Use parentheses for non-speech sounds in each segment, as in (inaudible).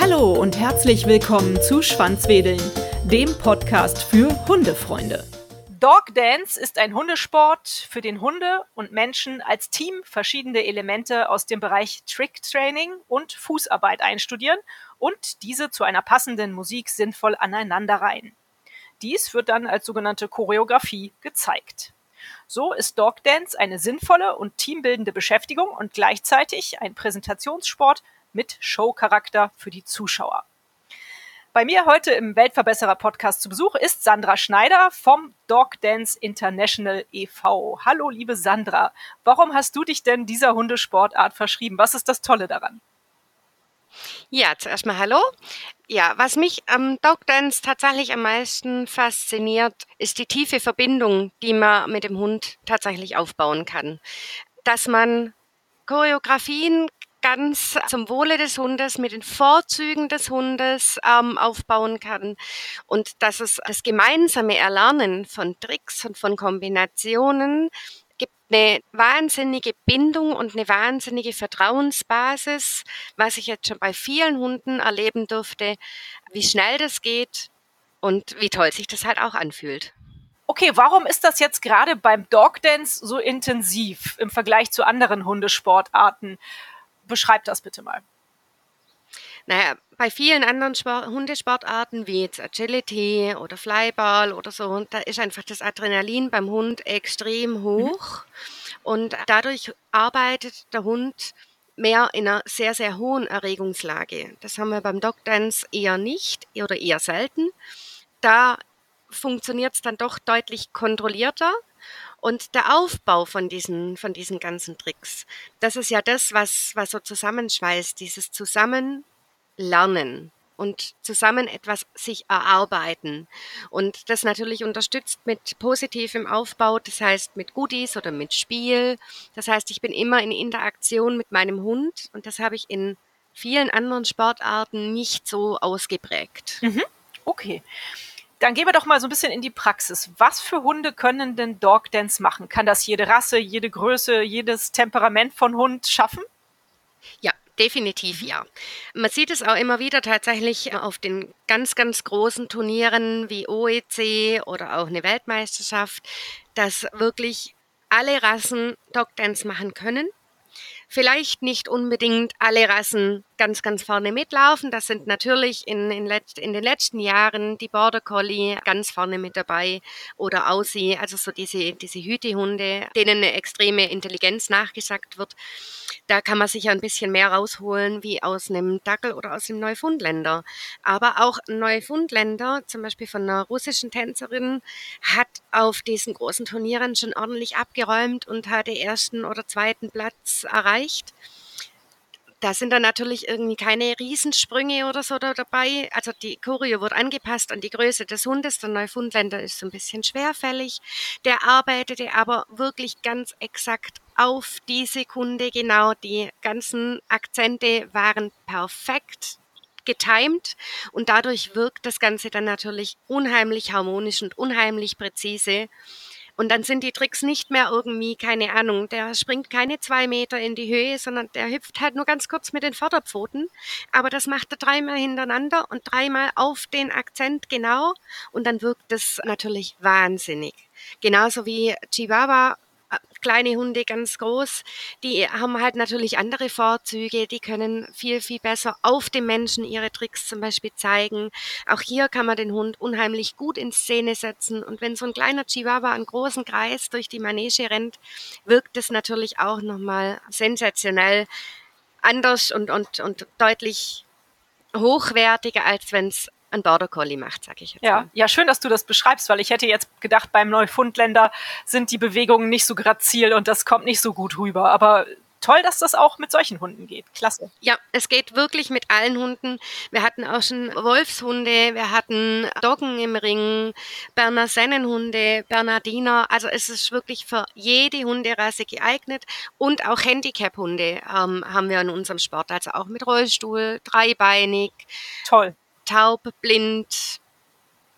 Hallo und herzlich willkommen zu Schwanzwedeln, dem Podcast für Hundefreunde. Dog Dance ist ein Hundesport, für den Hunde und Menschen als Team verschiedene Elemente aus dem Bereich Trick Training und Fußarbeit einstudieren und diese zu einer passenden Musik sinnvoll aneinanderreihen. Dies wird dann als sogenannte Choreografie gezeigt. So ist Dog Dance eine sinnvolle und teambildende Beschäftigung und gleichzeitig ein Präsentationssport mit Showcharakter für die Zuschauer. Bei mir heute im Weltverbesserer Podcast zu Besuch ist Sandra Schneider vom Dog Dance International e.V. Hallo, liebe Sandra. Warum hast du dich denn dieser Hundesportart verschrieben? Was ist das Tolle daran? Ja, zuerst mal hallo. Ja, was mich am Dog Dance tatsächlich am meisten fasziniert, ist die tiefe Verbindung, die man mit dem Hund tatsächlich aufbauen kann. Dass man Choreografien ganz zum Wohle des Hundes, mit den Vorzügen des Hundes ähm, aufbauen kann und dass es das gemeinsame Erlernen von Tricks und von Kombinationen eine wahnsinnige Bindung und eine wahnsinnige Vertrauensbasis, was ich jetzt schon bei vielen Hunden erleben durfte, wie schnell das geht und wie toll sich das halt auch anfühlt. Okay, warum ist das jetzt gerade beim Dog Dance so intensiv im Vergleich zu anderen Hundesportarten? beschreib das bitte mal. Naja, bei vielen anderen Sport, Hundesportarten wie jetzt Agility oder Flyball oder so, da ist einfach das Adrenalin beim Hund extrem mhm. hoch mhm. und dadurch arbeitet der Hund mehr in einer sehr, sehr hohen Erregungslage. Das haben wir beim Dog Dance eher nicht oder eher selten. Da funktioniert es dann doch deutlich kontrollierter und der Aufbau von diesen, von diesen ganzen Tricks, das ist ja das, was, was so zusammenschweißt, dieses Zusammenlernen und zusammen etwas sich erarbeiten. Und das natürlich unterstützt mit positivem Aufbau, das heißt mit Goodies oder mit Spiel. Das heißt, ich bin immer in Interaktion mit meinem Hund und das habe ich in vielen anderen Sportarten nicht so ausgeprägt. Mhm. Okay. Dann gehen wir doch mal so ein bisschen in die Praxis. Was für Hunde können denn Dog Dance machen? Kann das jede Rasse, jede Größe, jedes Temperament von Hund schaffen? Ja, Definitiv ja. Man sieht es auch immer wieder tatsächlich auf den ganz, ganz großen Turnieren wie OEC oder auch eine Weltmeisterschaft, dass wirklich alle Rassen Dog Dance machen können. Vielleicht nicht unbedingt alle Rassen ganz, ganz vorne mitlaufen. Das sind natürlich in, in, letzt, in den letzten Jahren die Border Collie ganz vorne mit dabei oder Aussie, also so diese, diese Hütehunde, denen eine extreme Intelligenz nachgesagt wird. Da kann man sich ja ein bisschen mehr rausholen wie aus einem Dackel oder aus einem Neufundländer. Aber auch Neufundländer, zum Beispiel von einer russischen Tänzerin, hat auf diesen großen Turnieren schon ordentlich abgeräumt und hat den ersten oder zweiten Platz erreicht da sind dann natürlich irgendwie keine Riesensprünge oder so da dabei. Also die Choreo wird angepasst an die Größe des Hundes. Der Neufundländer ist so ein bisschen schwerfällig. Der arbeitete aber wirklich ganz exakt auf die Sekunde genau. Die ganzen Akzente waren perfekt getimed und dadurch wirkt das Ganze dann natürlich unheimlich harmonisch und unheimlich präzise. Und dann sind die Tricks nicht mehr irgendwie, keine Ahnung, der springt keine zwei Meter in die Höhe, sondern der hüpft halt nur ganz kurz mit den Vorderpfoten. Aber das macht er dreimal hintereinander und dreimal auf den Akzent genau. Und dann wirkt das natürlich wahnsinnig. Genauso wie Chihuahua kleine Hunde ganz groß, die haben halt natürlich andere Vorzüge, die können viel, viel besser auf dem Menschen ihre Tricks zum Beispiel zeigen. Auch hier kann man den Hund unheimlich gut in Szene setzen. Und wenn so ein kleiner Chihuahua einen großen Kreis durch die Manege rennt, wirkt es natürlich auch nochmal sensationell anders und, und, und deutlich hochwertiger, als wenn es ein Border Collie macht, sag ich jetzt. Ja, mal. ja, schön, dass du das beschreibst, weil ich hätte jetzt gedacht, beim Neufundländer sind die Bewegungen nicht so grazil und das kommt nicht so gut rüber. Aber toll, dass das auch mit solchen Hunden geht. Klasse. Ja, es geht wirklich mit allen Hunden. Wir hatten auch schon Wolfshunde, wir hatten Doggen im Ring, Berner Sennenhunde, Bernardiner. Also es ist wirklich für jede Hunderasse geeignet und auch Handicap-Hunde ähm, haben wir in unserem Sport, also auch mit Rollstuhl, dreibeinig. Toll taub, blind,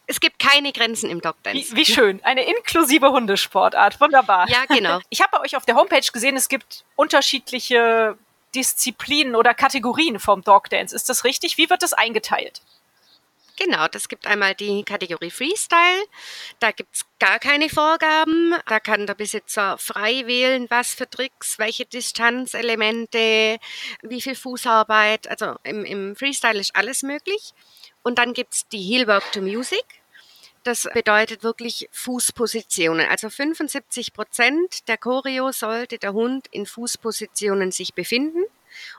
es gibt keine Grenzen im Dogdance. Wie, wie schön. Eine inklusive Hundesportart. Wunderbar. Ja, genau. (laughs) Ich habe bei euch auf der Homepage gesehen, es gibt unterschiedliche Disziplinen oder Kategorien vom Dogdance. Ist das richtig? Wie wird das eingeteilt? Genau, das gibt einmal die Kategorie Freestyle. Da gibt es gar keine Vorgaben. Da kann der Besitzer frei wählen, was für Tricks, welche Distanzelemente, wie viel Fußarbeit. Also im, im Freestyle ist alles möglich. Und dann gibt es die Heelwork to Music. Das bedeutet wirklich Fußpositionen. Also 75 Prozent der Choreo sollte der Hund in Fußpositionen sich befinden.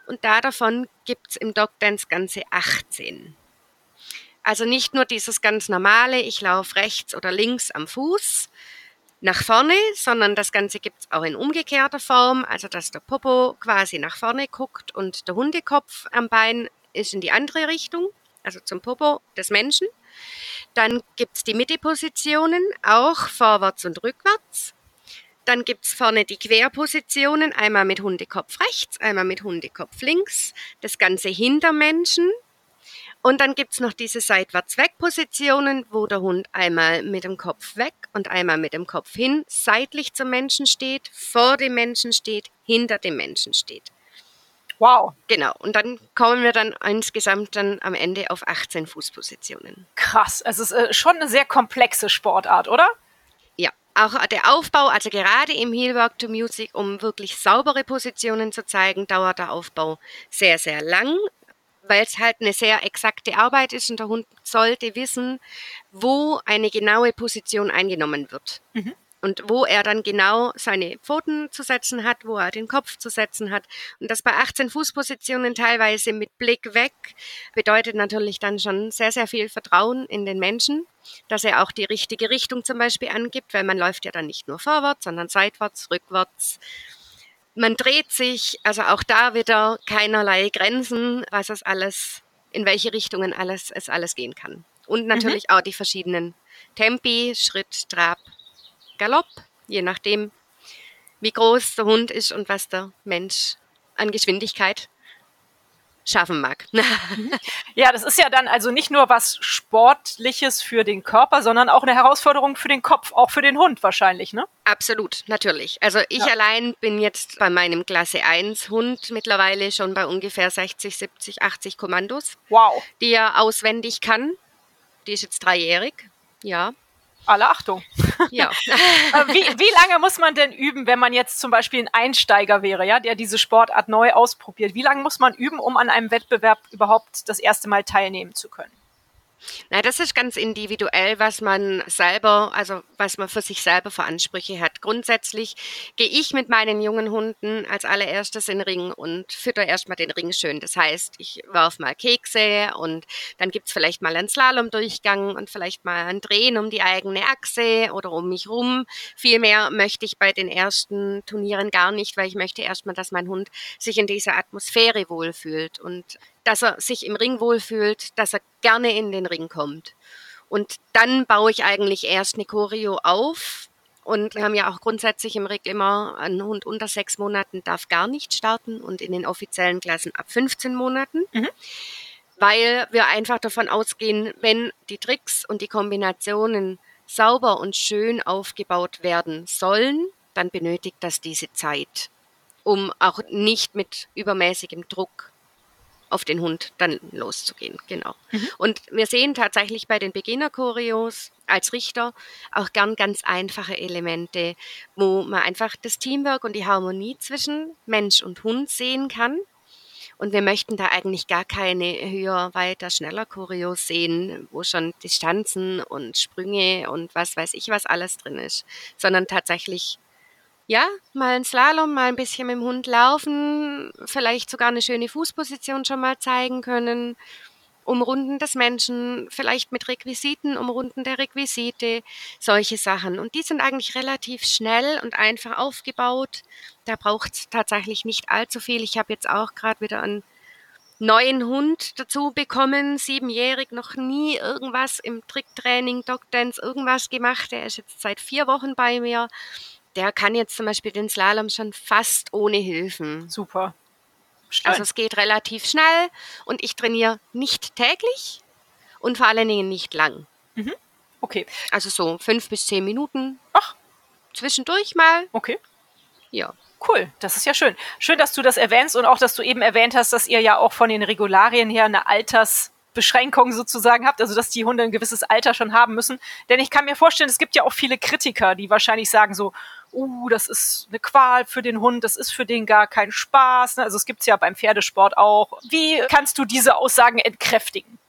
Und da davon es im Dog Dance ganze 18. Also nicht nur dieses ganz normale, ich laufe rechts oder links am Fuß nach vorne, sondern das Ganze gibt es auch in umgekehrter Form, also dass der Popo quasi nach vorne guckt und der Hundekopf am Bein ist in die andere Richtung, also zum Popo des Menschen. Dann gibt es die Mittepositionen, auch vorwärts und rückwärts. Dann gibt es vorne die Querpositionen, einmal mit Hundekopf rechts, einmal mit Hundekopf links. Das Ganze hinter Menschen, und dann gibt's noch diese Seitwärts-Weg-Positionen, wo der Hund einmal mit dem Kopf weg und einmal mit dem Kopf hin, seitlich zum Menschen steht, vor dem Menschen steht, hinter dem Menschen steht. Wow. Genau. Und dann kommen wir dann insgesamt dann am Ende auf 18 Fußpositionen. Krass. Also es ist äh, schon eine sehr komplexe Sportart, oder? Ja. Auch der Aufbau, also gerade im Heelwork to Music, um wirklich saubere Positionen zu zeigen, dauert der Aufbau sehr, sehr lang weil es halt eine sehr exakte Arbeit ist und der Hund sollte wissen, wo eine genaue Position eingenommen wird. Mhm. Und wo er dann genau seine Pfoten zu setzen hat, wo er den Kopf zu setzen hat. Und das bei 18 Fußpositionen teilweise mit Blick weg bedeutet natürlich dann schon sehr, sehr viel Vertrauen in den Menschen, dass er auch die richtige Richtung zum Beispiel angibt, weil man läuft ja dann nicht nur vorwärts, sondern seitwärts, rückwärts man dreht sich, also auch da wieder keinerlei Grenzen, was es alles, in welche Richtungen alles, es alles gehen kann. Und natürlich mhm. auch die verschiedenen Tempi, Schritt, Trab, Galopp, je nachdem, wie groß der Hund ist und was der Mensch an Geschwindigkeit schaffen mag. (laughs) ja, das ist ja dann also nicht nur was Sportliches für den Körper, sondern auch eine Herausforderung für den Kopf, auch für den Hund wahrscheinlich, ne? Absolut, natürlich. Also ich ja. allein bin jetzt bei meinem Klasse 1 Hund mittlerweile schon bei ungefähr 60, 70, 80 Kommandos. Wow. Die er auswendig kann. Die ist jetzt dreijährig. Ja alle Achtung. Ja. (laughs) Äh, wie, wie lange muss man denn üben, wenn man jetzt zum Beispiel ein Einsteiger wäre, ja, der diese Sportart neu ausprobiert? Wie lange muss man üben, um an einem Wettbewerb überhaupt das erste Mal teilnehmen zu können? Na, das ist ganz individuell, was man selber, also was man für sich selber für Ansprüche hat. Grundsätzlich gehe ich mit meinen jungen Hunden als allererstes in den Ring und fütter erstmal den Ring schön. Das heißt, ich werfe mal Kekse und dann gibt es vielleicht mal einen Slalomdurchgang und vielleicht mal ein Drehen um die eigene Achse oder um mich rum. Viel mehr möchte ich bei den ersten Turnieren gar nicht, weil ich möchte erstmal, dass mein Hund sich in dieser Atmosphäre wohlfühlt und dass er sich im Ring wohlfühlt, dass er gerne in den Ring kommt. Und dann baue ich eigentlich erst eine Choreo auf. Und wir haben ja auch grundsätzlich im Ring immer, ein Hund unter sechs Monaten darf gar nicht starten und in den offiziellen Klassen ab 15 Monaten. Mhm. Weil wir einfach davon ausgehen, wenn die Tricks und die Kombinationen sauber und schön aufgebaut werden sollen, dann benötigt das diese Zeit, um auch nicht mit übermäßigem Druck auf den Hund dann loszugehen. Genau. Mhm. Und wir sehen tatsächlich bei den Beginner-Choreos als Richter auch gern ganz einfache Elemente, wo man einfach das Teamwork und die Harmonie zwischen Mensch und Hund sehen kann. Und wir möchten da eigentlich gar keine höher, weiter, schneller Choreos sehen, wo schon Distanzen und Sprünge und was weiß ich was alles drin ist, sondern tatsächlich ja, mal ein Slalom, mal ein bisschen mit dem Hund laufen, vielleicht sogar eine schöne Fußposition schon mal zeigen können, Umrunden des Menschen, vielleicht mit Requisiten, Umrunden der Requisite, solche Sachen. Und die sind eigentlich relativ schnell und einfach aufgebaut. Da braucht es tatsächlich nicht allzu viel. Ich habe jetzt auch gerade wieder einen neuen Hund dazu bekommen, siebenjährig, noch nie irgendwas im Tricktraining, Dogdance, irgendwas gemacht. Der ist jetzt seit vier Wochen bei mir der kann jetzt zum Beispiel den Slalom schon fast ohne Hilfen. Super. Stein. Also es geht relativ schnell und ich trainiere nicht täglich und vor allen Dingen nicht lang. Mhm. Okay. Also so fünf bis zehn Minuten. Ach. Zwischendurch mal. Okay. Ja. Cool, das ist ja schön. Schön, dass du das erwähnst und auch, dass du eben erwähnt hast, dass ihr ja auch von den Regularien her eine Altersbeschränkung sozusagen habt, also dass die Hunde ein gewisses Alter schon haben müssen. Denn ich kann mir vorstellen, es gibt ja auch viele Kritiker, die wahrscheinlich sagen so, uh, das ist eine Qual für den Hund, das ist für den gar kein Spaß. Also es gibt es ja beim Pferdesport auch. Wie kannst du diese Aussagen entkräftigen?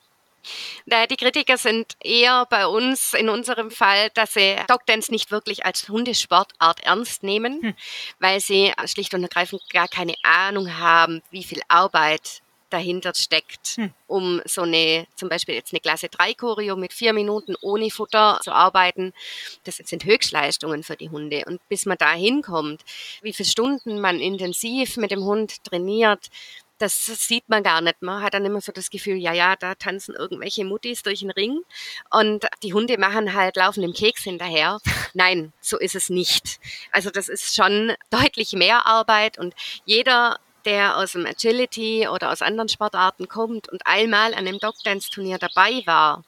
Die Kritiker sind eher bei uns in unserem Fall, dass sie Dogdance nicht wirklich als Hundesportart ernst nehmen, hm. weil sie schlicht und ergreifend gar keine Ahnung haben, wie viel Arbeit dahinter steckt, hm. um so eine, zum Beispiel jetzt eine Klasse 3 Choreo mit vier Minuten ohne Futter zu arbeiten. Das sind Höchstleistungen für die Hunde. Und bis man da hinkommt, wie viele Stunden man intensiv mit dem Hund trainiert, das sieht man gar nicht. Man hat dann immer so das Gefühl, ja, ja, da tanzen irgendwelche Muttis durch den Ring und die Hunde machen halt, laufen dem Keks hinterher. (laughs) Nein, so ist es nicht. Also das ist schon deutlich mehr Arbeit und jeder der aus dem Agility oder aus anderen Sportarten kommt und einmal an einem Dogdance-Turnier dabei war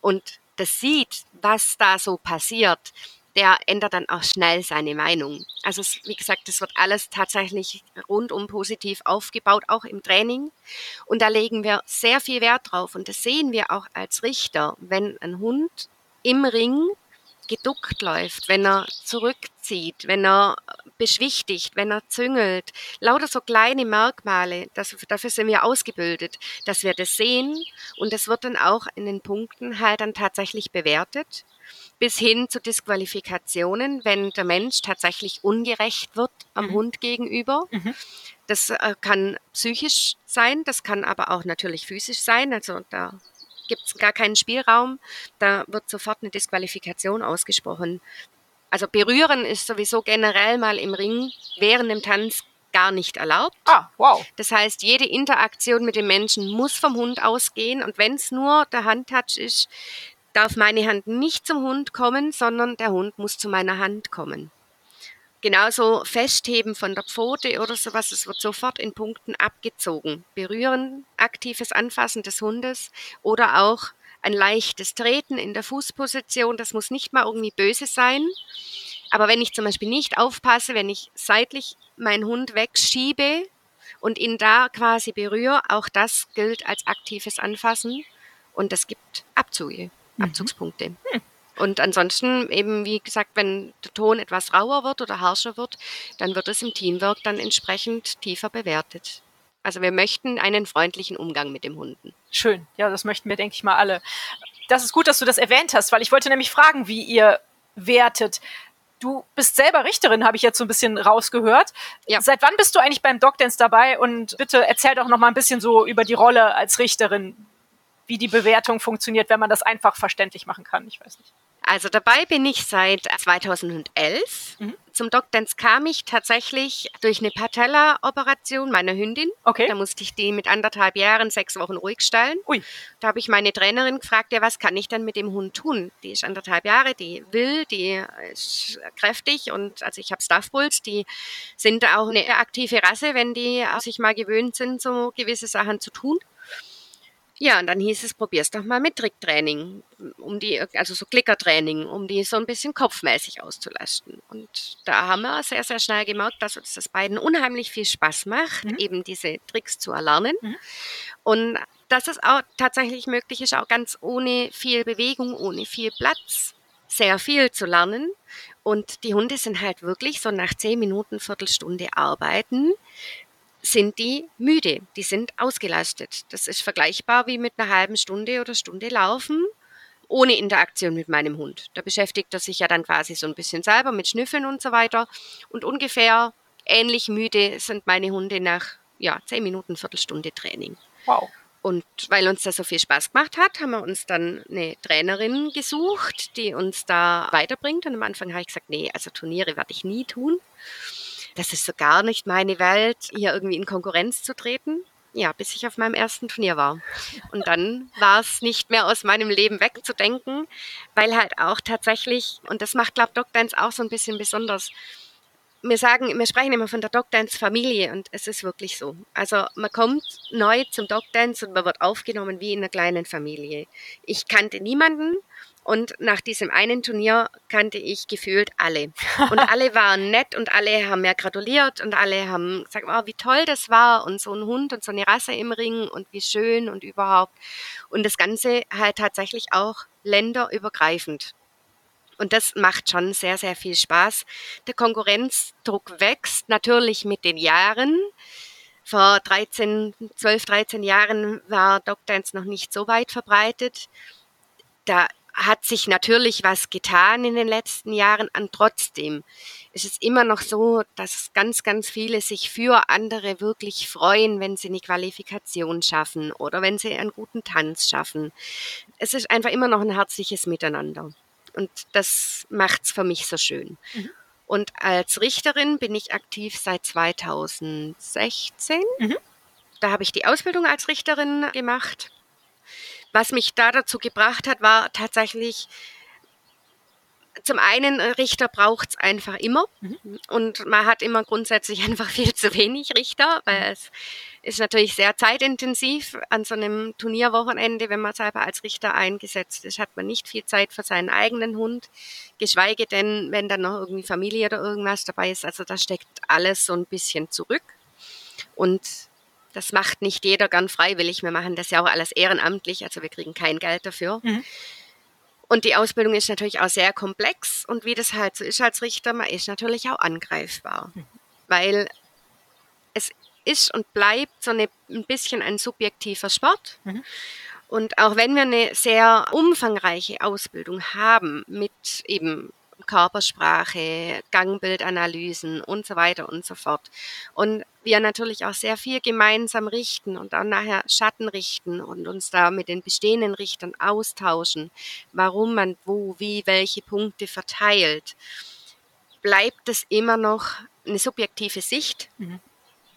und das sieht, was da so passiert, der ändert dann auch schnell seine Meinung. Also es, wie gesagt, das wird alles tatsächlich rundum positiv aufgebaut, auch im Training. Und da legen wir sehr viel Wert drauf. Und das sehen wir auch als Richter, wenn ein Hund im Ring geduckt läuft, wenn er zurückzieht, wenn er beschwichtigt, wenn er züngelt. Lauter so kleine Merkmale, das, dafür sind wir ausgebildet, dass wir das sehen und das wird dann auch in den Punkten halt dann tatsächlich bewertet bis hin zu Disqualifikationen, wenn der Mensch tatsächlich ungerecht wird am mhm. Hund gegenüber. Mhm. Das äh, kann psychisch sein, das kann aber auch natürlich physisch sein. Also da gibt es gar keinen Spielraum. Da wird sofort eine Disqualifikation ausgesprochen. Also berühren ist sowieso generell mal im Ring während dem Tanz gar nicht erlaubt. Ah, wow. Das heißt, jede Interaktion mit dem Menschen muss vom Hund ausgehen und wenn es nur der Handtouch ist, darf meine Hand nicht zum Hund kommen, sondern der Hund muss zu meiner Hand kommen. Genauso Festheben von der Pfote oder sowas, es wird sofort in Punkten abgezogen. Berühren, aktives Anfassen des Hundes oder auch ein leichtes Treten in der Fußposition, das muss nicht mal irgendwie böse sein. Aber wenn ich zum Beispiel nicht aufpasse, wenn ich seitlich meinen Hund wegschiebe und ihn da quasi berühre, auch das gilt als aktives Anfassen und es gibt Abzüge. Mhm. Abzugspunkte. Hm. Und ansonsten eben, wie gesagt, wenn der Ton etwas rauer wird oder harscher wird, dann wird es im Teamwork dann entsprechend tiefer bewertet. Also wir möchten einen freundlichen Umgang mit dem Hunden. Schön, ja, das möchten wir, denke ich mal, alle. Das ist gut, dass du das erwähnt hast, weil ich wollte nämlich fragen, wie ihr wertet. Du bist selber Richterin, habe ich jetzt so ein bisschen rausgehört. Ja. Seit wann bist du eigentlich beim Dogdance dabei? Und bitte erzähl doch noch mal ein bisschen so über die Rolle als Richterin wie die Bewertung funktioniert, wenn man das einfach verständlich machen kann. Ich weiß nicht. Also dabei bin ich seit 2011. Mhm. Zum Dogdance kam ich tatsächlich durch eine Patella-Operation meiner Hündin. Okay. Da musste ich die mit anderthalb Jahren sechs Wochen ruhig stellen. Ui. Da habe ich meine Trainerin gefragt, ja, was kann ich denn mit dem Hund tun? Die ist anderthalb Jahre, die will, die ist kräftig und also ich habe Staffbulls, die sind auch eine aktive Rasse, wenn die sich mal gewöhnt sind, so gewisse Sachen zu tun. Ja, und dann hieß es, probier's doch mal mit Tricktraining, um die, also so Klickertraining, um die so ein bisschen kopfmäßig auszulasten. Und da haben wir sehr, sehr schnell gemerkt, dass uns das beiden unheimlich viel Spaß macht, mhm. eben diese Tricks zu erlernen. Mhm. Und dass es auch tatsächlich möglich ist, auch ganz ohne viel Bewegung, ohne viel Platz, sehr viel zu lernen. Und die Hunde sind halt wirklich so nach zehn Minuten, Viertelstunde arbeiten, sind die müde, die sind ausgelastet. Das ist vergleichbar wie mit einer halben Stunde oder Stunde Laufen ohne Interaktion mit meinem Hund. Da beschäftigt er sich ja dann quasi so ein bisschen selber mit Schnüffeln und so weiter. Und ungefähr ähnlich müde sind meine Hunde nach ja, zehn Minuten, Viertelstunde Training. Wow. Und weil uns das so viel Spaß gemacht hat, haben wir uns dann eine Trainerin gesucht, die uns da weiterbringt. Und am Anfang habe ich gesagt, nee, also Turniere werde ich nie tun das ist so gar nicht meine Welt, hier irgendwie in Konkurrenz zu treten. Ja, bis ich auf meinem ersten Turnier war. Und dann war es nicht mehr aus meinem Leben wegzudenken, weil halt auch tatsächlich, und das macht, glaube ich, Dogdance auch so ein bisschen besonders, wir sagen, wir sprechen immer von der Dogdance Familie und es ist wirklich so. Also man kommt neu zum Dogdance und man wird aufgenommen wie in einer kleinen Familie. Ich kannte niemanden Und nach diesem einen Turnier kannte ich gefühlt alle. Und alle (laughs) waren nett und alle haben mir gratuliert und alle haben gesagt, oh, wie toll das war und so ein Hund und so eine Rasse im Ring und wie schön und überhaupt. Und das Ganze halt tatsächlich auch länderübergreifend. Und das macht schon sehr, sehr viel Spaß. Der Konkurrenzdruck wächst natürlich mit den Jahren. Vor 13, 12, 13 Jahren war Dogdance noch nicht so weit verbreitet. Da hat sich natürlich was getan in den letzten Jahren, und trotzdem ist es immer noch so, dass ganz, ganz viele sich für andere wirklich freuen, wenn sie eine Qualifikation schaffen oder wenn sie einen guten Tanz schaffen. Es ist einfach immer noch ein herzliches Miteinander. Und das macht es für mich so schön. Mhm. Und als Richterin bin ich aktiv seit 2016. Mhm. Da habe ich die Ausbildung als Richterin gemacht was mich da dazu gebracht hat, war tatsächlich, zum einen, äh, Richter braucht es einfach immer. Mhm. Und man hat immer grundsätzlich (laughs) einfach viel zu wenig Richter, weil es ist natürlich sehr zeitintensiv. An so einem Turnierwochenende, wenn man selber als Richter eingesetzt ist, hat man nicht viel Zeit für seinen eigenen Hund. Geschweige denn, wenn dann noch irgendwie Familie oder irgendwas dabei ist. Also da steckt alles so ein bisschen zurück. Und das macht nicht jeder gern freiwillig. Wir machen das ja auch alles ehrenamtlich, also wir kriegen kein Geld dafür. Mhm. Und die Ausbildung ist natürlich auch sehr komplex und wie das halt so ist als Richter, man ist natürlich auch angreifbar, mhm. weil es ist und bleibt so eine, ein bisschen ein subjektiver Sport. Mhm. Und auch wenn wir eine sehr umfangreiche Ausbildung haben mit eben Körpersprache, Gangbildanalysen und so weiter und so fort. Und wir natürlich auch sehr viel gemeinsam richten und dann nachher Schatten richten und uns da mit den bestehenden Richtern austauschen, warum man wo, wie, welche Punkte verteilt, bleibt es immer noch eine subjektive Sicht. Mhm.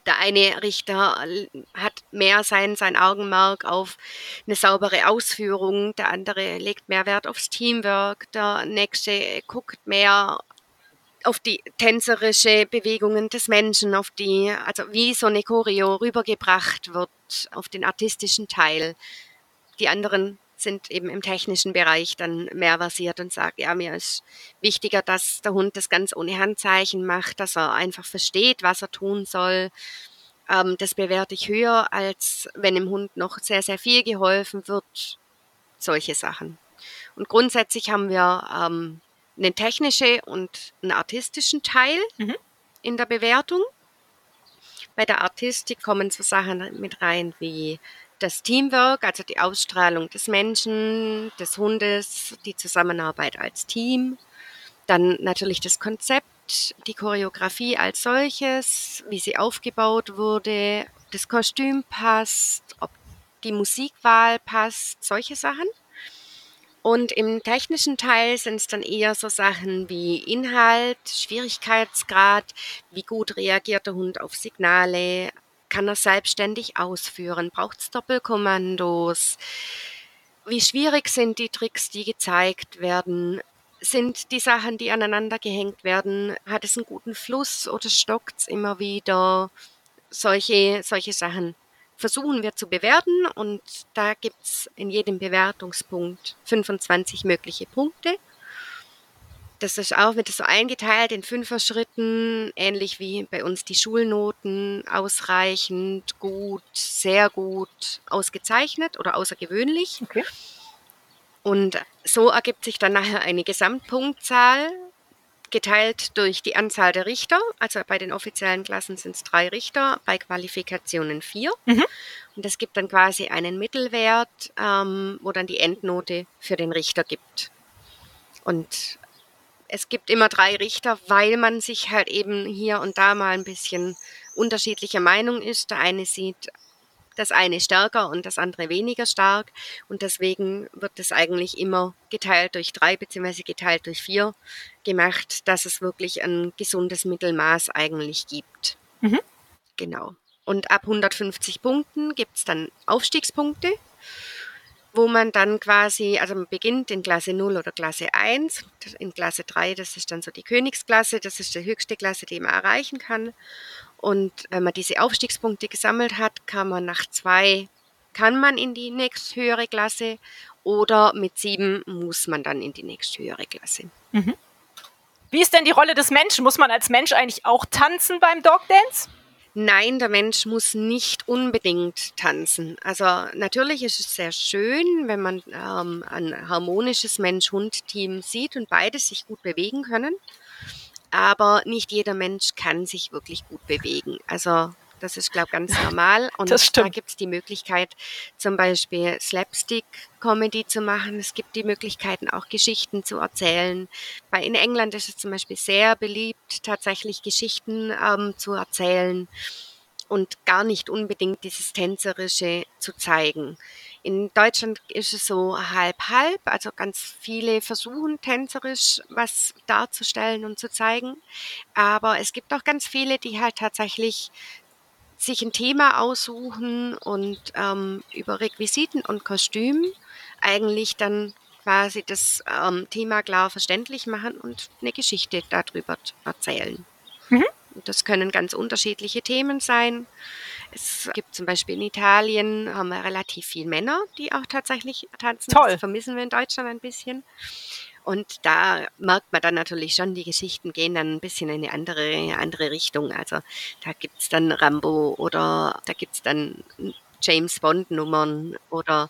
Der eine Richter hat mehr sein, sein Augenmerk auf eine saubere Ausführung, der andere legt mehr Wert aufs Teamwork, der nächste guckt mehr auf die tänzerische Bewegungen des Menschen, auf die, also wie so eine Choreo rübergebracht wird, auf den artistischen Teil. Die anderen sind eben im technischen Bereich dann mehr versiert und sagen, ja, mir ist wichtiger, dass der Hund das ganz ohne Handzeichen macht, dass er einfach versteht, was er tun soll. Ähm, das bewerte ich höher, als wenn dem Hund noch sehr, sehr viel geholfen wird. Solche Sachen. Und grundsätzlich haben wir ähm, einen technischen und einen artistischen Teil mhm. in der Bewertung. Bei der Artistik kommen so Sachen mit rein wie das Teamwork, also die Ausstrahlung des Menschen, des Hundes, die Zusammenarbeit als Team, dann natürlich das Konzept, die Choreografie als solches, wie sie aufgebaut wurde, das Kostüm passt, ob die Musikwahl passt, solche Sachen. Und im technischen Teil sind es dann eher so Sachen wie Inhalt, Schwierigkeitsgrad, wie gut reagiert der Hund auf Signale, kann er selbstständig ausführen? Braucht es Doppelkommandos? Wie schwierig sind die Tricks, die gezeigt werden? Sind die Sachen, die aneinander gehängt werden, hat es einen guten Fluss oder stockt es immer wieder? Solche, solche Sachen versuchen wir zu bewerten und da gibt es in jedem Bewertungspunkt 25 mögliche Punkte. Das ist auch wird so eingeteilt in Fünfer-Schritten, ähnlich wie bei uns die Schulnoten, ausreichend, gut, sehr gut, ausgezeichnet oder außergewöhnlich. Okay. Und so ergibt sich dann nachher eine Gesamtpunktzahl, geteilt durch die Anzahl der Richter. Also bei den offiziellen Klassen sind es drei Richter, bei Qualifikationen vier. Mhm. Und es gibt dann quasi einen Mittelwert, ähm, wo dann die Endnote für den Richter gibt. Und es gibt immer drei Richter, weil man sich halt eben hier und da mal ein bisschen unterschiedlicher Meinung ist. Der eine sieht das eine stärker und das andere weniger stark. Und deswegen wird es eigentlich immer geteilt durch drei beziehungsweise geteilt durch vier gemacht, dass es wirklich ein gesundes Mittelmaß eigentlich gibt. Mhm. Genau. Und ab 150 Punkten gibt es dann Aufstiegspunkte wo man dann quasi, also man beginnt in Klasse 0 oder Klasse 1, in Klasse 3, das ist dann so die Königsklasse, das ist die höchste Klasse, die man erreichen kann. Und wenn man diese Aufstiegspunkte gesammelt hat, kann man nach zwei, kann man in die nächsthöhere Klasse oder mit sieben muss man dann in die nächste höhere Klasse. Mhm. Wie ist denn die Rolle des Menschen? Muss man als Mensch eigentlich auch tanzen beim Dog Dance? Nein, der Mensch muss nicht unbedingt tanzen. Also natürlich ist es sehr schön, wenn man ähm, ein harmonisches Mensch-Hund-Team sieht und beide sich gut bewegen können. Aber nicht jeder Mensch kann sich wirklich gut bewegen. Also das ist, glaube ich, ganz (laughs) normal. Und da gibt es die Möglichkeit, zum Beispiel Slapstick-Comedy zu machen. Es gibt die Möglichkeiten, auch Geschichten zu erzählen. Bei, in England ist es zum Beispiel sehr beliebt, tatsächlich Geschichten ähm, zu erzählen und gar nicht unbedingt dieses Tänzerische zu zeigen. In Deutschland ist es so halb-halb, also ganz viele versuchen tänzerisch was darzustellen und zu zeigen. Aber es gibt auch ganz viele, die halt tatsächlich sich ein Thema aussuchen und ähm, über Requisiten und Kostüm eigentlich dann quasi das ähm, Thema klar verständlich machen und eine Geschichte darüber erzählen. Mhm. Das können ganz unterschiedliche Themen sein. Es gibt zum Beispiel in Italien haben wir relativ viele Männer, die auch tatsächlich tanzen. Toll. Das vermissen wir in Deutschland ein bisschen. Und da merkt man dann natürlich schon, die Geschichten gehen dann ein bisschen in eine andere, eine andere Richtung. Also da gibt es dann Rambo oder da gibt es dann James Bond-Nummern oder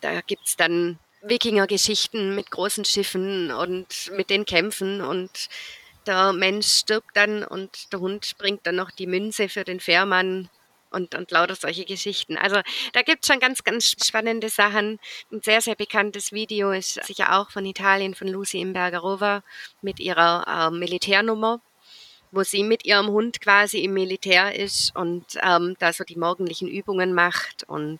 da gibt es dann Wikinger-Geschichten mit großen Schiffen und mit den Kämpfen und der Mensch stirbt dann und der Hund bringt dann noch die Münze für den Fährmann und, und lauter solche Geschichten. Also da gibt es schon ganz, ganz spannende Sachen. Ein sehr, sehr bekanntes Video ist sicher auch von Italien, von Lucy Imbergarova mit ihrer äh, Militärnummer wo sie mit ihrem Hund quasi im Militär ist und ähm, da so die morgendlichen Übungen macht. Und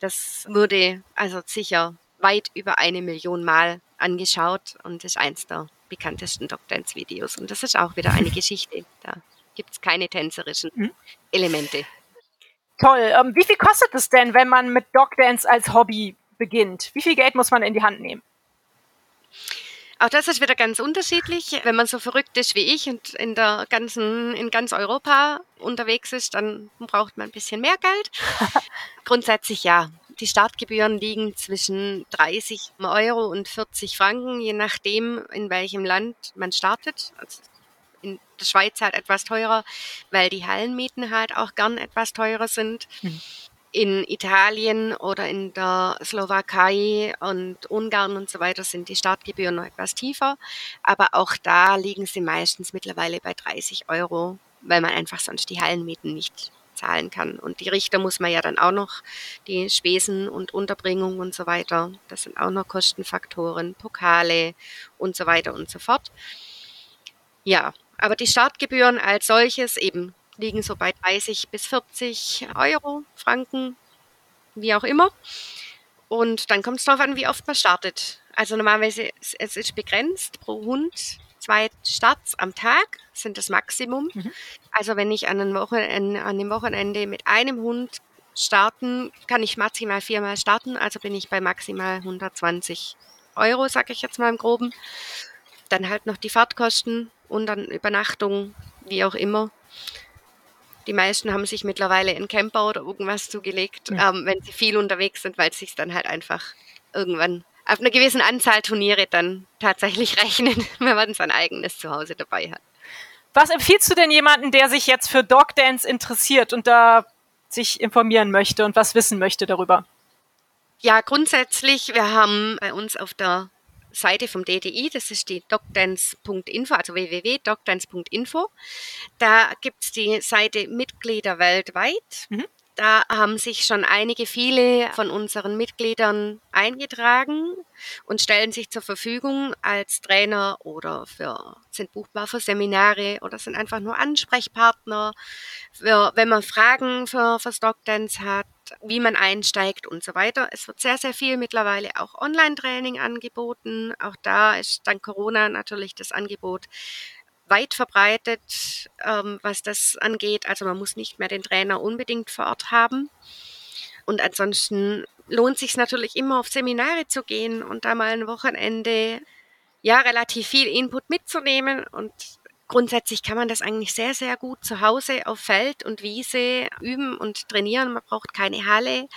das wurde also sicher weit über eine Million Mal angeschaut und ist eins der bekanntesten Dog Dance Videos. Und das ist auch wieder eine (laughs) Geschichte. Da gibt es keine tänzerischen mhm. Elemente. Toll. Ähm, wie viel kostet es denn, wenn man mit Dog Dance als Hobby beginnt? Wie viel Geld muss man in die Hand nehmen? Auch das ist wieder ganz unterschiedlich. Wenn man so verrückt ist wie ich und in der ganzen, in ganz Europa unterwegs ist, dann braucht man ein bisschen mehr Geld. (laughs) Grundsätzlich ja. Die Startgebühren liegen zwischen 30 Euro und 40 Franken, je nachdem, in welchem Land man startet. Also in der Schweiz halt etwas teurer, weil die Hallenmieten halt auch gern etwas teurer sind. Mhm. In Italien oder in der Slowakei und Ungarn und so weiter sind die Startgebühren noch etwas tiefer. Aber auch da liegen sie meistens mittlerweile bei 30 Euro, weil man einfach sonst die Hallenmieten nicht zahlen kann. Und die Richter muss man ja dann auch noch, die Spesen und Unterbringung und so weiter, das sind auch noch Kostenfaktoren, Pokale und so weiter und so fort. Ja, aber die Startgebühren als solches eben liegen so bei 30 bis 40 Euro, Franken, wie auch immer. Und dann kommt es darauf an, wie oft man startet. Also normalerweise es ist begrenzt pro Hund. Zwei Starts am Tag sind das Maximum. Mhm. Also wenn ich an einem, Wochenende, an einem Wochenende mit einem Hund starten, kann ich maximal viermal starten. Also bin ich bei maximal 120 Euro, sage ich jetzt mal im Groben. Dann halt noch die Fahrtkosten und dann Übernachtung, wie auch immer. Die meisten haben sich mittlerweile in Camper oder irgendwas zugelegt, ja. ähm, wenn sie viel unterwegs sind, weil es sich dann halt einfach irgendwann auf einer gewissen Anzahl Turniere dann tatsächlich (laughs) rechnen, wenn man sein eigenes Zuhause dabei hat. Was empfiehlst du denn jemanden, der sich jetzt für Dog Dance interessiert und da sich informieren möchte und was wissen möchte darüber? Ja, grundsätzlich, wir haben bei uns auf der Seite vom DDI, das ist die docdance.info, also www.docdance.info. Da gibt es die Seite Mitglieder weltweit. Mhm. Da haben sich schon einige, viele von unseren Mitgliedern eingetragen und stellen sich zur Verfügung als Trainer oder für, sind buchbar für Seminare oder sind einfach nur Ansprechpartner, für, wenn man Fragen für, für Stockdance hat wie man einsteigt und so weiter. Es wird sehr, sehr viel mittlerweile auch Online-Training angeboten. Auch da ist dank Corona natürlich das Angebot weit verbreitet, ähm, was das angeht. Also man muss nicht mehr den Trainer unbedingt vor Ort haben. Und ansonsten lohnt sich natürlich immer auf Seminare zu gehen und da mal ein Wochenende ja relativ viel Input mitzunehmen und grundsätzlich kann man das eigentlich sehr, sehr gut zu Hause auf Feld und Wiese üben und trainieren. Man braucht keine Halle,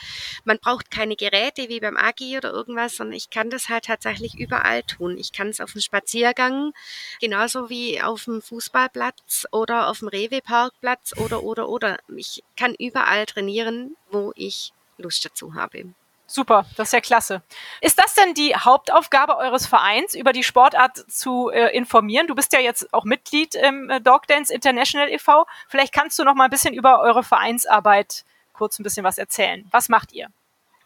man braucht keine Geräte wie beim Agi oder irgendwas, sondern ich kann das halt tatsächlich überall tun. Ich kann es auf dem Spaziergang, genauso wie auf dem Fußballplatz oder auf dem Rewe-Parkplatz oder, oder, oder. Ich kann überall trainieren, wo ich Lust dazu habe. Super, das ist ja klasse. Ist das denn die Hauptaufgabe eures Vereins, über die Sportart zu äh, informieren? Du bist ja jetzt auch Mitglied im äh, Dog Dance International e.V. Vielleicht kannst du noch mal ein bisschen über eure Vereinsarbeit kurz ein bisschen was erzählen. Was macht ihr?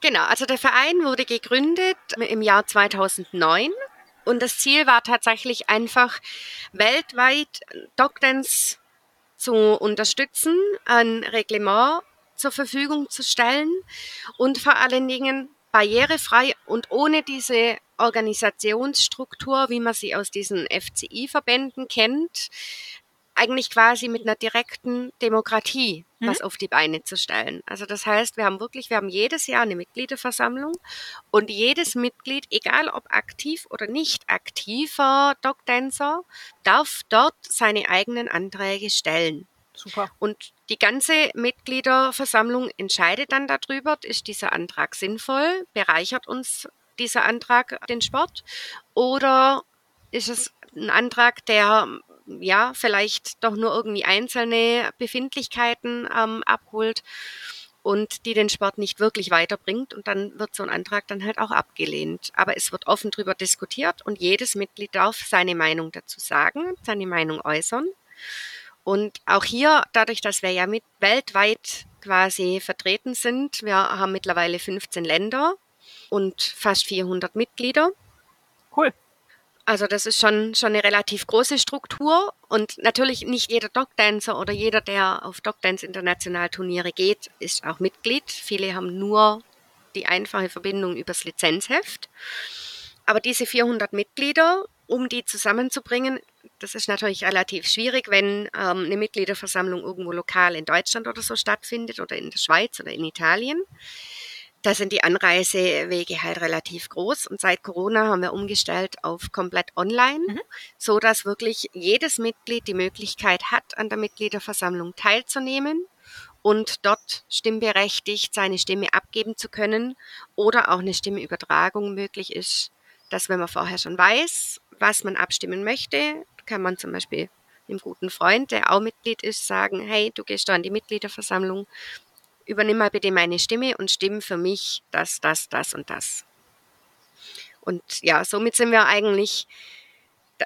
Genau, also der Verein wurde gegründet im Jahr 2009 und das Ziel war tatsächlich einfach weltweit Dog Dance zu unterstützen, ein Reglement zur Verfügung zu stellen und vor allen Dingen barrierefrei und ohne diese Organisationsstruktur, wie man sie aus diesen FCI-Verbänden kennt, eigentlich quasi mit einer direkten Demokratie mhm. was auf die Beine zu stellen. Also das heißt, wir haben wirklich, wir haben jedes Jahr eine Mitgliederversammlung und jedes Mitglied, egal ob aktiv oder nicht aktiver Dogdancer, darf dort seine eigenen Anträge stellen. Super. Und die ganze Mitgliederversammlung entscheidet dann darüber, ist dieser Antrag sinnvoll, bereichert uns dieser Antrag den Sport oder ist es ein Antrag, der ja vielleicht doch nur irgendwie einzelne Befindlichkeiten ähm, abholt und die den Sport nicht wirklich weiterbringt und dann wird so ein Antrag dann halt auch abgelehnt. Aber es wird offen darüber diskutiert und jedes Mitglied darf seine Meinung dazu sagen, seine Meinung äußern. Und auch hier, dadurch, dass wir ja mit weltweit quasi vertreten sind, wir haben mittlerweile 15 Länder und fast 400 Mitglieder. Cool. Also das ist schon, schon eine relativ große Struktur und natürlich nicht jeder Dogdancer oder jeder, der auf Dogdance International Turniere geht, ist auch Mitglied. Viele haben nur die einfache Verbindung übers Lizenzheft. Aber diese 400 Mitglieder, um die zusammenzubringen, das ist natürlich relativ schwierig, wenn ähm, eine Mitgliederversammlung irgendwo lokal in Deutschland oder so stattfindet oder in der Schweiz oder in Italien. Da sind die Anreisewege halt relativ groß und seit Corona haben wir umgestellt auf komplett online, mhm. so dass wirklich jedes Mitglied die Möglichkeit hat, an der Mitgliederversammlung teilzunehmen und dort stimmberechtigt seine Stimme abgeben zu können oder auch eine Stimmeübertragung möglich ist dass wenn man vorher schon weiß, was man abstimmen möchte, kann man zum Beispiel einem guten Freund, der auch Mitglied ist, sagen, hey, du gehst da in die Mitgliederversammlung, übernimm mal bitte meine Stimme und stimm für mich das, das, das und das. Und ja, somit sind wir eigentlich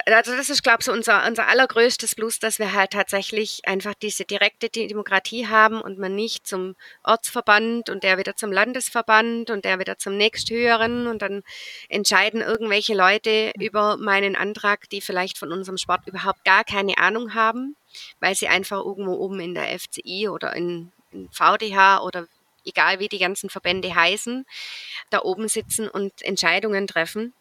also das ist, glaube ich, so unser, unser allergrößtes Plus, dass wir halt tatsächlich einfach diese direkte Demokratie haben und man nicht zum Ortsverband und der wieder zum Landesverband und der wieder zum nächsthöheren und dann entscheiden irgendwelche Leute über meinen Antrag, die vielleicht von unserem Sport überhaupt gar keine Ahnung haben, weil sie einfach irgendwo oben in der FCI oder in, in VDH oder egal wie die ganzen Verbände heißen, da oben sitzen und Entscheidungen treffen.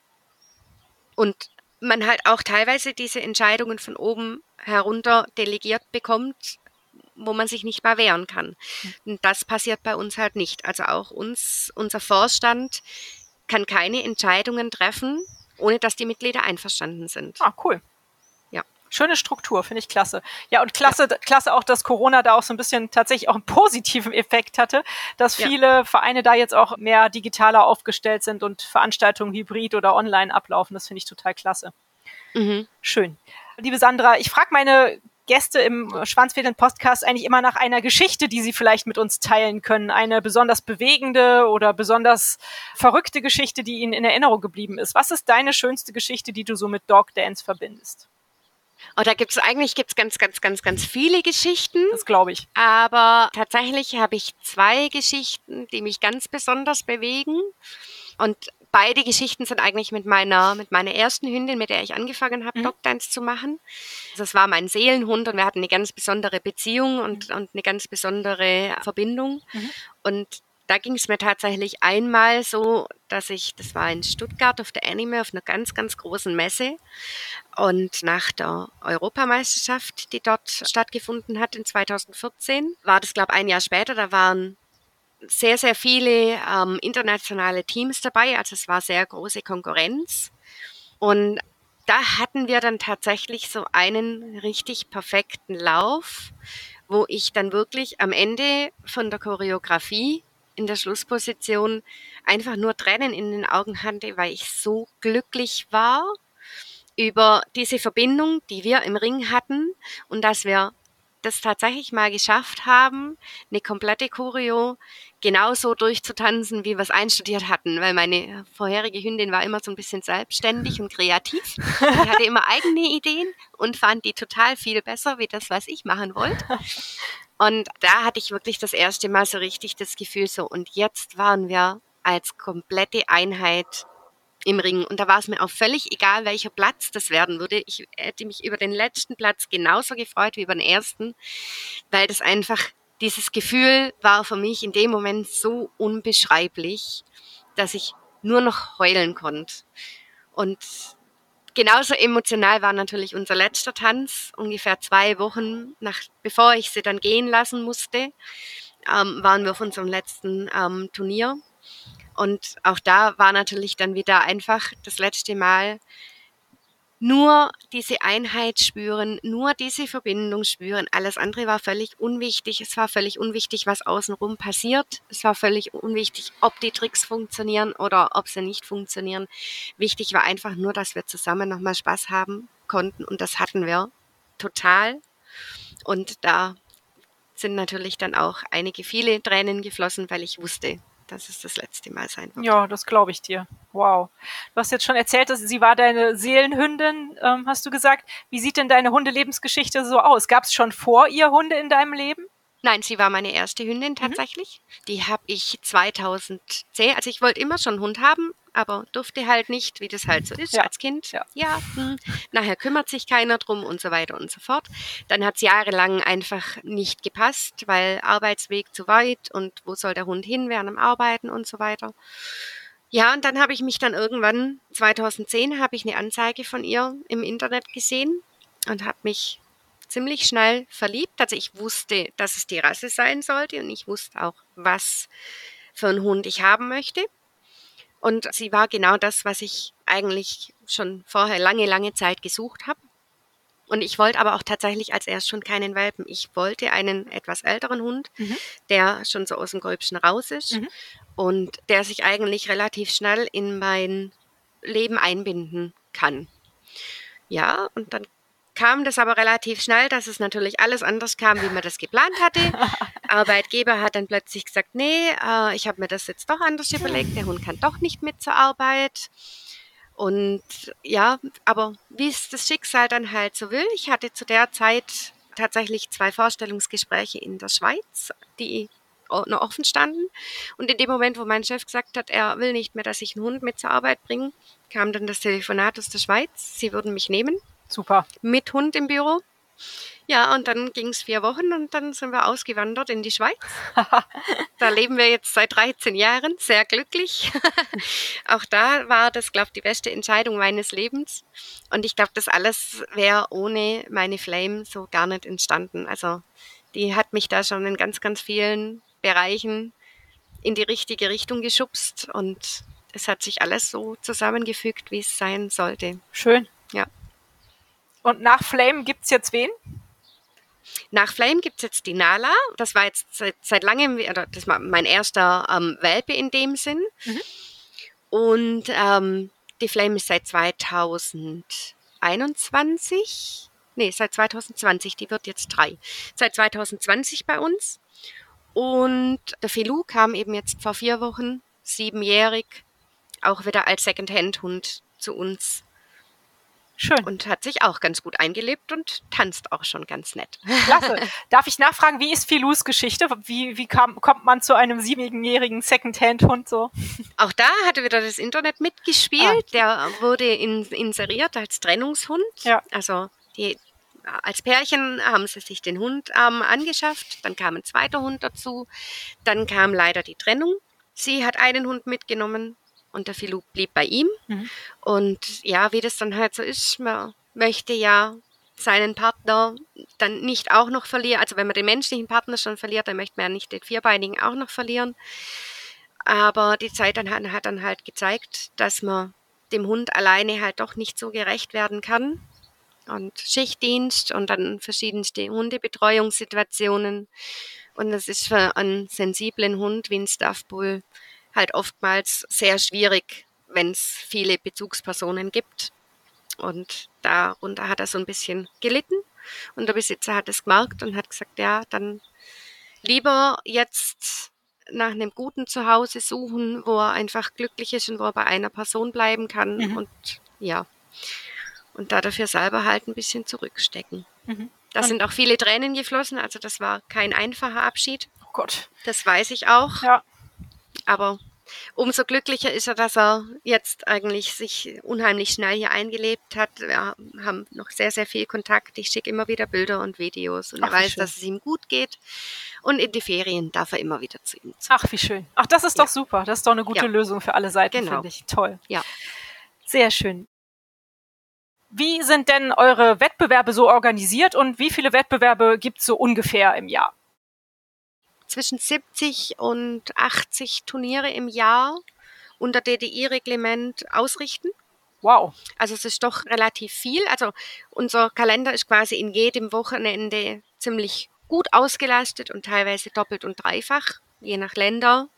Und man halt auch teilweise diese Entscheidungen von oben herunter delegiert bekommt, wo man sich nicht mehr wehren kann. Hm. Und das passiert bei uns halt nicht. Also auch uns, unser Vorstand kann keine Entscheidungen treffen, ohne dass die Mitglieder einverstanden sind. Ah, cool. Schöne Struktur, finde ich klasse. Ja, und klasse, ja. klasse auch, dass Corona da auch so ein bisschen tatsächlich auch einen positiven Effekt hatte, dass viele ja. Vereine da jetzt auch mehr digitaler aufgestellt sind und Veranstaltungen hybrid oder online ablaufen. Das finde ich total klasse. Mhm. Schön. Liebe Sandra, ich frage meine Gäste im Schwanzfädeln-Podcast eigentlich immer nach einer Geschichte, die sie vielleicht mit uns teilen können. Eine besonders bewegende oder besonders verrückte Geschichte, die ihnen in Erinnerung geblieben ist. Was ist deine schönste Geschichte, die du so mit Dog Dance verbindest? Oh, da gibt es eigentlich gibt's ganz, ganz, ganz, ganz viele Geschichten. Das glaube ich. Aber tatsächlich habe ich zwei Geschichten, die mich ganz besonders bewegen. Und beide Geschichten sind eigentlich mit meiner, mit meiner ersten Hündin, mit der ich angefangen habe, mhm. Dogdance zu machen. Also es war mein Seelenhund und wir hatten eine ganz besondere Beziehung und, mhm. und eine ganz besondere Verbindung. Mhm. Und da ging es mir tatsächlich einmal so, dass ich, das war in Stuttgart auf der Anime, auf einer ganz, ganz großen Messe. Und nach der Europameisterschaft, die dort stattgefunden hat in 2014, war das, glaube ich, ein Jahr später, da waren sehr, sehr viele ähm, internationale Teams dabei. Also es war sehr große Konkurrenz. Und da hatten wir dann tatsächlich so einen richtig perfekten Lauf, wo ich dann wirklich am Ende von der Choreografie in der Schlussposition einfach nur Tränen in den Augen hatte, weil ich so glücklich war über diese Verbindung, die wir im Ring hatten und dass wir das tatsächlich mal geschafft haben, eine komplette Choreo genauso durchzutanzen, wie wir es einstudiert hatten, weil meine vorherige Hündin war immer so ein bisschen selbstständig und kreativ. Die hatte immer eigene Ideen und fand die total viel besser, wie das, was ich machen wollte. Und da hatte ich wirklich das erste Mal so richtig das Gefühl so, und jetzt waren wir als komplette Einheit im Ring. Und da war es mir auch völlig egal, welcher Platz das werden würde. Ich hätte mich über den letzten Platz genauso gefreut wie über den ersten, weil das einfach, dieses Gefühl war für mich in dem Moment so unbeschreiblich, dass ich nur noch heulen konnte. Und genauso emotional war natürlich unser letzter Tanz, ungefähr zwei Wochen nach, bevor ich sie dann gehen lassen musste, ähm, waren wir auf unserem letzten ähm, Turnier. Und auch da war natürlich dann wieder einfach das letzte Mal nur diese Einheit spüren, nur diese Verbindung spüren. Alles andere war völlig unwichtig. Es war völlig unwichtig, was außenrum passiert. Es war völlig unwichtig, ob die Tricks funktionieren oder ob sie nicht funktionieren. Wichtig war einfach nur, dass wir zusammen nochmal Spaß haben konnten und das hatten wir total. Und da sind natürlich dann auch einige viele Tränen geflossen, weil ich wusste, dass es das letzte Mal sein wird. Ja, das glaube ich dir. Wow. Du hast jetzt schon erzählt, dass sie war deine Seelenhündin, ähm, hast du gesagt. Wie sieht denn deine Hundelebensgeschichte so aus? Gab es schon vor ihr Hunde in deinem Leben? Nein, sie war meine erste Hündin mhm. tatsächlich. Mhm. Die habe ich 2010, also ich wollte immer schon einen Hund haben, aber durfte halt nicht, wie das halt so ist ja. als Kind. Ja, ja hm, nachher kümmert sich keiner drum und so weiter und so fort. Dann hat es jahrelang einfach nicht gepasst, weil Arbeitsweg zu weit und wo soll der Hund hin während dem Arbeiten und so weiter. Ja, und dann habe ich mich dann irgendwann, 2010, habe ich eine Anzeige von ihr im Internet gesehen und habe mich ziemlich schnell verliebt. Also ich wusste, dass es die Rasse sein sollte und ich wusste auch, was für einen Hund ich haben möchte. Und sie war genau das, was ich eigentlich schon vorher lange, lange Zeit gesucht habe. Und ich wollte aber auch tatsächlich als erst schon keinen Welpen. Ich wollte einen etwas älteren Hund, mhm. der schon so aus dem Gröbsten raus ist mhm. und der sich eigentlich relativ schnell in mein Leben einbinden kann. Ja, und dann kam das aber relativ schnell, dass es natürlich alles anders kam, wie man das geplant hatte. (laughs) Arbeitgeber hat dann plötzlich gesagt, nee, äh, ich habe mir das jetzt doch anders überlegt, der Hund kann doch nicht mit zur Arbeit. Und ja, aber wie es das Schicksal dann halt so will, ich hatte zu der Zeit tatsächlich zwei Vorstellungsgespräche in der Schweiz, die noch offen standen. Und in dem Moment, wo mein Chef gesagt hat, er will nicht mehr, dass ich einen Hund mit zur Arbeit bringe, kam dann das Telefonat aus der Schweiz. Sie würden mich nehmen. Super. Mit Hund im Büro. Ja, und dann ging es vier Wochen und dann sind wir ausgewandert in die Schweiz. (laughs) da leben wir jetzt seit 13 Jahren, sehr glücklich. (laughs) Auch da war das, glaube ich, die beste Entscheidung meines Lebens. Und ich glaube, das alles wäre ohne meine Flame so gar nicht entstanden. Also die hat mich da schon in ganz, ganz vielen Bereichen in die richtige Richtung geschubst und es hat sich alles so zusammengefügt, wie es sein sollte. Schön. Und nach Flame gibt es jetzt wen? Nach Flame gibt es jetzt die Nala. Das war jetzt seit, seit langem, oder das war mein erster ähm, Welpe in dem Sinn. Mhm. Und ähm, die Flame ist seit 2021, nee, seit 2020, die wird jetzt drei. Seit 2020 bei uns. Und der Filou kam eben jetzt vor vier Wochen, siebenjährig, auch wieder als Second-Hand-Hund zu uns Schön. Und hat sich auch ganz gut eingelebt und tanzt auch schon ganz nett. Klasse. (laughs) Darf ich nachfragen, wie ist Filus Geschichte? Wie, wie kam, kommt man zu einem siebenjährigen Secondhand-Hund so? Auch da hatte wieder das Internet mitgespielt. Ah. Der wurde in, inseriert als Trennungshund. Ja. Also die, als Pärchen haben sie sich den Hund ähm, angeschafft. Dann kam ein zweiter Hund dazu. Dann kam leider die Trennung. Sie hat einen Hund mitgenommen, und der Filou blieb bei ihm. Mhm. Und ja, wie das dann halt so ist, man möchte ja seinen Partner dann nicht auch noch verlieren. Also wenn man den menschlichen Partner schon verliert, dann möchte man ja nicht den vierbeinigen auch noch verlieren. Aber die Zeit dann hat, hat dann halt gezeigt, dass man dem Hund alleine halt doch nicht so gerecht werden kann. Und Schichtdienst und dann verschiedenste Hundebetreuungssituationen. Und das ist für einen sensiblen Hund wie ein Staff Bull halt oftmals sehr schwierig, wenn es viele Bezugspersonen gibt. Und darunter hat er so ein bisschen gelitten. Und der Besitzer hat es gemerkt und hat gesagt, ja, dann lieber jetzt nach einem guten Zuhause suchen, wo er einfach glücklich ist und wo er bei einer Person bleiben kann. Mhm. Und ja, und da dafür selber halt ein bisschen zurückstecken. Mhm. Da sind auch viele Tränen geflossen, also das war kein einfacher Abschied. Oh Gott. Das weiß ich auch. Ja. Aber umso glücklicher ist er, dass er jetzt eigentlich sich unheimlich schnell hier eingelebt hat. Wir haben noch sehr, sehr viel Kontakt. Ich schicke immer wieder Bilder und Videos und Ach, er weiß, schön. dass es ihm gut geht. Und in die Ferien darf er immer wieder zu ihm. Ach, wie schön. Ach, das ist ja. doch super. Das ist doch eine gute ja. Lösung für alle Seiten, genau. finde ich. Toll. Ja. Sehr schön. Wie sind denn eure Wettbewerbe so organisiert und wie viele Wettbewerbe gibt es so ungefähr im Jahr? Zwischen 70 und 80 Turniere im Jahr unter DDI-Reglement ausrichten. Wow. Also es ist doch relativ viel. Also unser Kalender ist quasi in jedem Wochenende ziemlich gut ausgelastet und teilweise doppelt und dreifach, je nach Länder.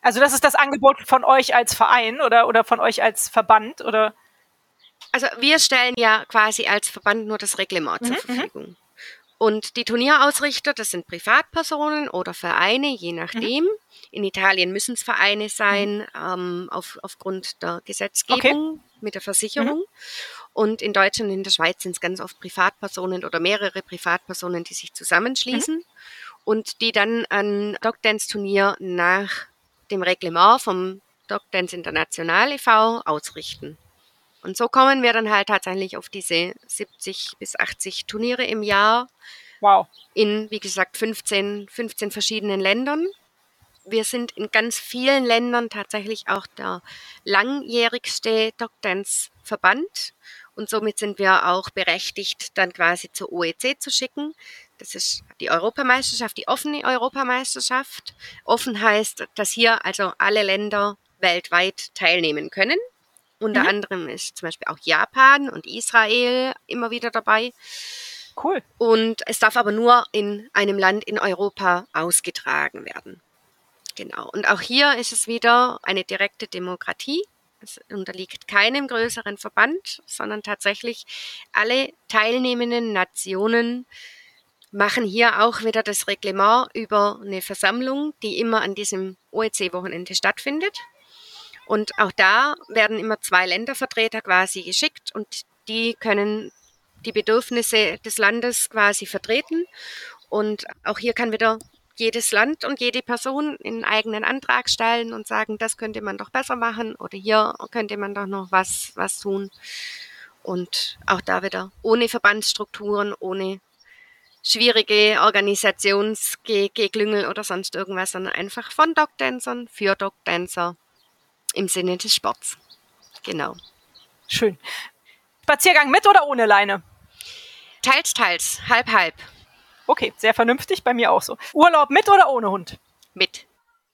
Also das ist das Angebot von euch als Verein oder, oder von euch als Verband oder? Also wir stellen ja quasi als Verband nur das Reglement mhm, zur mhm. Verfügung. Und die Turnierausrichter, das sind Privatpersonen oder Vereine, je mhm. nachdem. Mhm. In Italien müssen es Vereine sein, mhm. ähm, auf, aufgrund der Gesetzgebung okay. mit der Versicherung. Mhm. Und in Deutschland und in der Schweiz sind es ganz oft Privatpersonen oder mehrere Privatpersonen, die sich zusammenschließen mhm. und die dann ein Dogdance-Turnier nach dem Reglement vom Dogdance International e.V. ausrichten. Und so kommen wir dann halt tatsächlich auf diese 70 bis 80 Turniere im Jahr. Wow. In, wie gesagt, 15, 15 verschiedenen Ländern. Wir sind in ganz vielen Ländern tatsächlich auch der langjährigste Dog Dance Verband. Und somit sind wir auch berechtigt, dann quasi zur OEC zu schicken. Das ist die Europameisterschaft, die offene Europameisterschaft. Offen heißt, dass hier also alle Länder weltweit teilnehmen können. Unter mhm. anderem ist zum Beispiel auch Japan und Israel immer wieder dabei. Cool. Und es darf aber nur in einem Land in Europa ausgetragen werden. Genau. Und auch hier ist es wieder eine direkte Demokratie. Es unterliegt keinem größeren Verband, sondern tatsächlich alle teilnehmenden Nationen machen hier auch wieder das Reglement über eine Versammlung, die immer an diesem OEC-Wochenende stattfindet. Und auch da werden immer zwei Ländervertreter quasi geschickt und die können die Bedürfnisse des Landes quasi vertreten. Und auch hier kann wieder jedes Land und jede Person einen eigenen Antrag stellen und sagen, das könnte man doch besser machen oder hier könnte man doch noch was, was tun. Und auch da wieder ohne Verbandsstrukturen, ohne schwierige Organisationsgeklüngel oder sonst irgendwas, sondern einfach von Dogdancern für Dogdancer im Sinne des Sports. Genau. Schön. Spaziergang mit oder ohne Leine? Teils, teils. Halb, halb. Okay, sehr vernünftig. Bei mir auch so. Urlaub mit oder ohne Hund? Mit.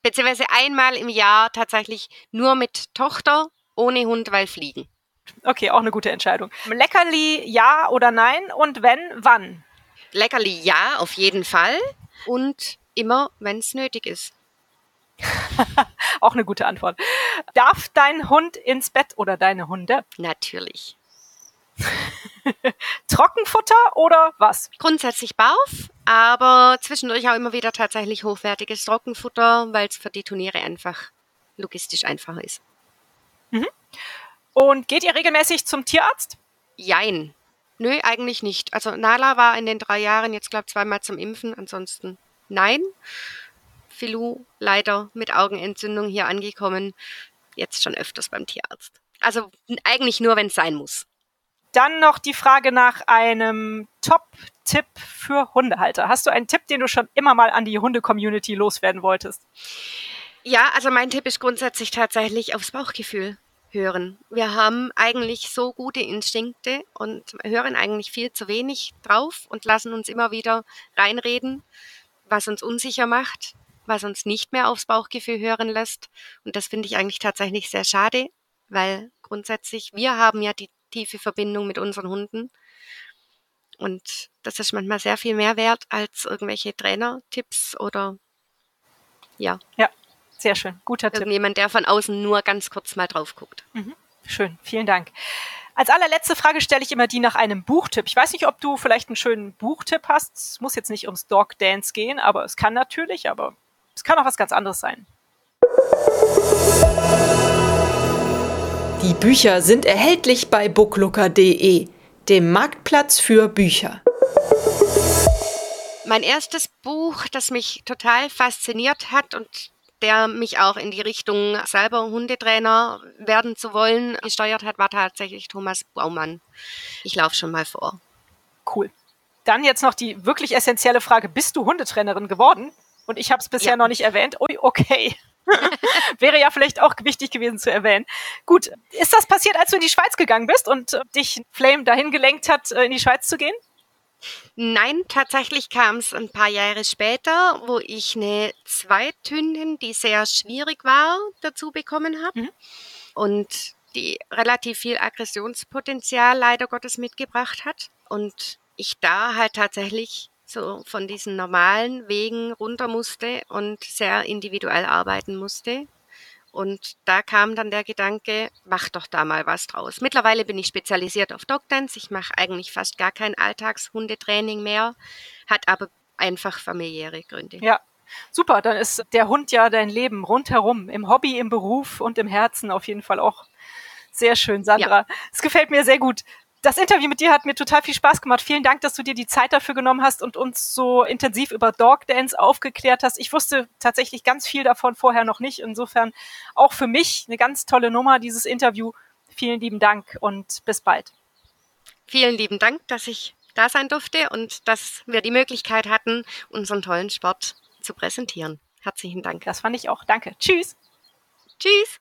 Beziehungsweise einmal im Jahr tatsächlich nur mit Tochter, ohne Hund, weil fliegen. Okay, auch eine gute Entscheidung. Leckerli ja oder nein? Und wenn, wann? Leckerli ja, auf jeden Fall. Und immer, wenn es nötig ist. (laughs) Auch eine gute Antwort. Darf dein Hund ins Bett oder deine Hunde? Natürlich. (laughs) Trockenfutter oder was? Grundsätzlich Bauf, aber zwischendurch auch immer wieder tatsächlich hochwertiges Trockenfutter, weil es für die Turniere einfach logistisch einfacher ist. Mhm. Und geht ihr regelmäßig zum Tierarzt? Jein. Nö, eigentlich nicht. Also Nala war in den drei Jahren jetzt, glaube ich, zweimal zum Impfen, ansonsten nein. Filou leider mit Augenentzündung hier angekommen. Jetzt schon öfters beim Tierarzt. Also eigentlich nur, wenn es sein muss. Dann noch die Frage nach einem Top-Tipp für Hundehalter. Hast du einen Tipp, den du schon immer mal an die Hunde-Community loswerden wolltest? Ja, also mein Tipp ist grundsätzlich tatsächlich aufs Bauchgefühl hören. Wir haben eigentlich so gute Instinkte und hören eigentlich viel zu wenig drauf und lassen uns immer wieder reinreden, was uns unsicher macht was uns nicht mehr aufs Bauchgefühl hören lässt. Und das finde ich eigentlich tatsächlich sehr schade. weil grundsätzlich wir haben ja die tiefe Verbindung mit unseren Hunden. Und das ist manchmal sehr viel mehr wert als irgendwelche Trainertipps oder ja. Ja, sehr schön. Guter Tipp. Irgendjemand, der von außen nur ganz kurz mal drauf guckt. Mhm. Schön, vielen Dank. Als allerletzte Frage stelle ich immer die nach einem Buchtipp. Ich weiß nicht, ob du vielleicht einen schönen Buchtipp hast. Es muss jetzt nicht ums Dog Dance gehen, aber es kann natürlich, aber es kann auch was ganz anderes sein. Die Bücher sind erhältlich bei booklooker.de, dem Marktplatz für Bücher. Mein erstes Buch, das mich total fasziniert hat und der mich auch in die Richtung selber Hundetrainer werden zu wollen gesteuert hat, war tatsächlich Thomas Baumann. Ich laufe schon mal vor. Cool. Dann jetzt noch die wirklich essentielle Frage, bist du Hundetrainerin geworden? Und ich habe es bisher ja. noch nicht erwähnt. Ui, okay. (laughs) Wäre ja vielleicht auch wichtig gewesen zu erwähnen. Gut, ist das passiert, als du in die Schweiz gegangen bist und dich Flame dahin gelenkt hat, in die Schweiz zu gehen? Nein, tatsächlich kam es ein paar Jahre später, wo ich eine Zweithündin, die sehr schwierig war, dazu bekommen habe. Mhm. Und die relativ viel Aggressionspotenzial leider Gottes mitgebracht hat. Und ich da halt tatsächlich so von diesen normalen Wegen runter musste und sehr individuell arbeiten musste. Und da kam dann der Gedanke, mach doch da mal was draus. Mittlerweile bin ich spezialisiert auf Dogdance. Ich mache eigentlich fast gar kein Alltagshundetraining mehr, hat aber einfach familiäre Gründe. Ja, super. Dann ist der Hund ja dein Leben rundherum, im Hobby, im Beruf und im Herzen auf jeden Fall auch. Sehr schön, Sandra. Es ja. gefällt mir sehr gut das Interview mit dir hat mir total viel Spaß gemacht. Vielen Dank, dass du dir die Zeit dafür genommen hast und uns so intensiv über Dog Dance aufgeklärt hast. Ich wusste tatsächlich ganz viel davon vorher noch nicht. Insofern auch für mich eine ganz tolle Nummer, dieses Interview. Vielen lieben Dank und bis bald. Vielen lieben Dank, dass ich da sein durfte und dass wir die Möglichkeit hatten, unseren tollen Sport zu präsentieren. Herzlichen Dank. Das fand ich auch. Danke. Tschüss. Tschüss.